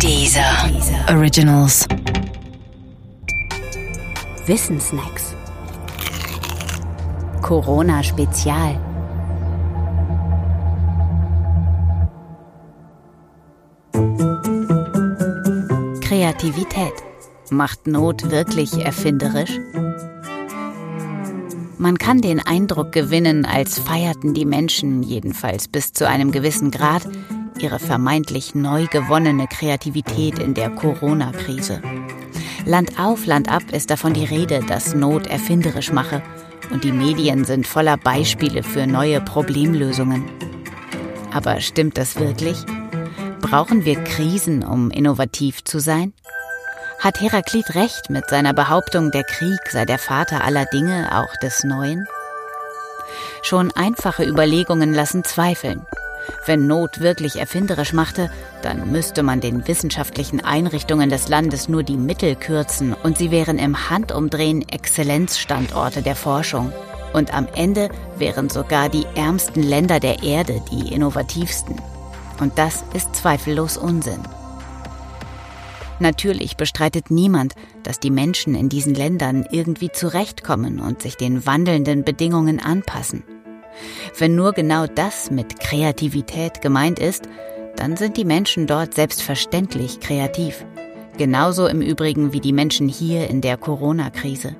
Dieser Originals. Wissensnacks. Corona Spezial. Kreativität. Macht Not wirklich erfinderisch? Man kann den Eindruck gewinnen, als feierten die Menschen, jedenfalls bis zu einem gewissen Grad, ihre vermeintlich neu gewonnene Kreativität in der Corona-Krise. Land auf, Land ab ist davon die Rede, dass Not erfinderisch mache, und die Medien sind voller Beispiele für neue Problemlösungen. Aber stimmt das wirklich? Brauchen wir Krisen, um innovativ zu sein? Hat Heraklit recht mit seiner Behauptung, der Krieg sei der Vater aller Dinge, auch des Neuen? Schon einfache Überlegungen lassen zweifeln. Wenn Not wirklich erfinderisch machte, dann müsste man den wissenschaftlichen Einrichtungen des Landes nur die Mittel kürzen und sie wären im Handumdrehen Exzellenzstandorte der Forschung. Und am Ende wären sogar die ärmsten Länder der Erde die innovativsten. Und das ist zweifellos Unsinn. Natürlich bestreitet niemand, dass die Menschen in diesen Ländern irgendwie zurechtkommen und sich den wandelnden Bedingungen anpassen. Wenn nur genau das mit Kreativität gemeint ist, dann sind die Menschen dort selbstverständlich kreativ. Genauso im Übrigen wie die Menschen hier in der Corona-Krise.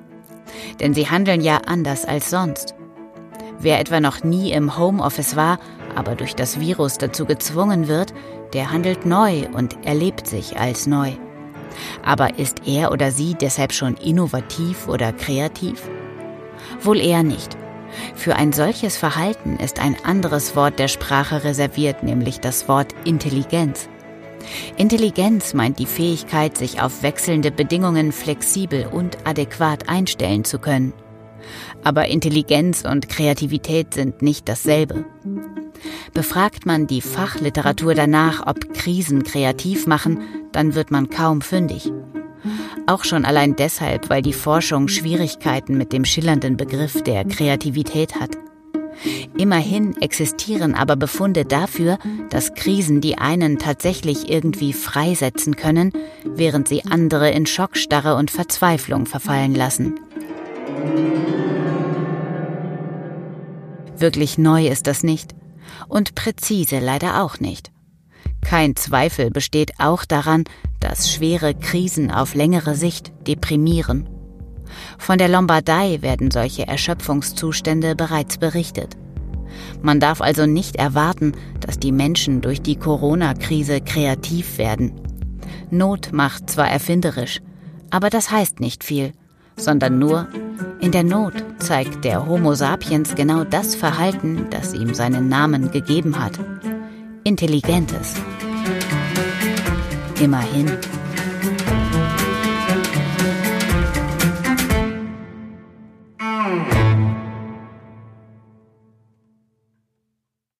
Denn sie handeln ja anders als sonst. Wer etwa noch nie im Homeoffice war, aber durch das Virus dazu gezwungen wird, der handelt neu und erlebt sich als neu. Aber ist er oder sie deshalb schon innovativ oder kreativ? Wohl eher nicht. Für ein solches Verhalten ist ein anderes Wort der Sprache reserviert, nämlich das Wort Intelligenz. Intelligenz meint die Fähigkeit, sich auf wechselnde Bedingungen flexibel und adäquat einstellen zu können. Aber Intelligenz und Kreativität sind nicht dasselbe. Befragt man die Fachliteratur danach, ob Krisen kreativ machen, dann wird man kaum fündig. Auch schon allein deshalb, weil die Forschung Schwierigkeiten mit dem schillernden Begriff der Kreativität hat. Immerhin existieren aber Befunde dafür, dass Krisen die einen tatsächlich irgendwie freisetzen können, während sie andere in Schockstarre und Verzweiflung verfallen lassen. Wirklich neu ist das nicht und präzise leider auch nicht. Kein Zweifel besteht auch daran, dass schwere Krisen auf längere Sicht deprimieren. Von der Lombardei werden solche Erschöpfungszustände bereits berichtet. Man darf also nicht erwarten, dass die Menschen durch die Corona-Krise kreativ werden. Not macht zwar erfinderisch, aber das heißt nicht viel, sondern nur, in der Not zeigt der Homo sapiens genau das Verhalten, das ihm seinen Namen gegeben hat. Intelligentes. Immerhin.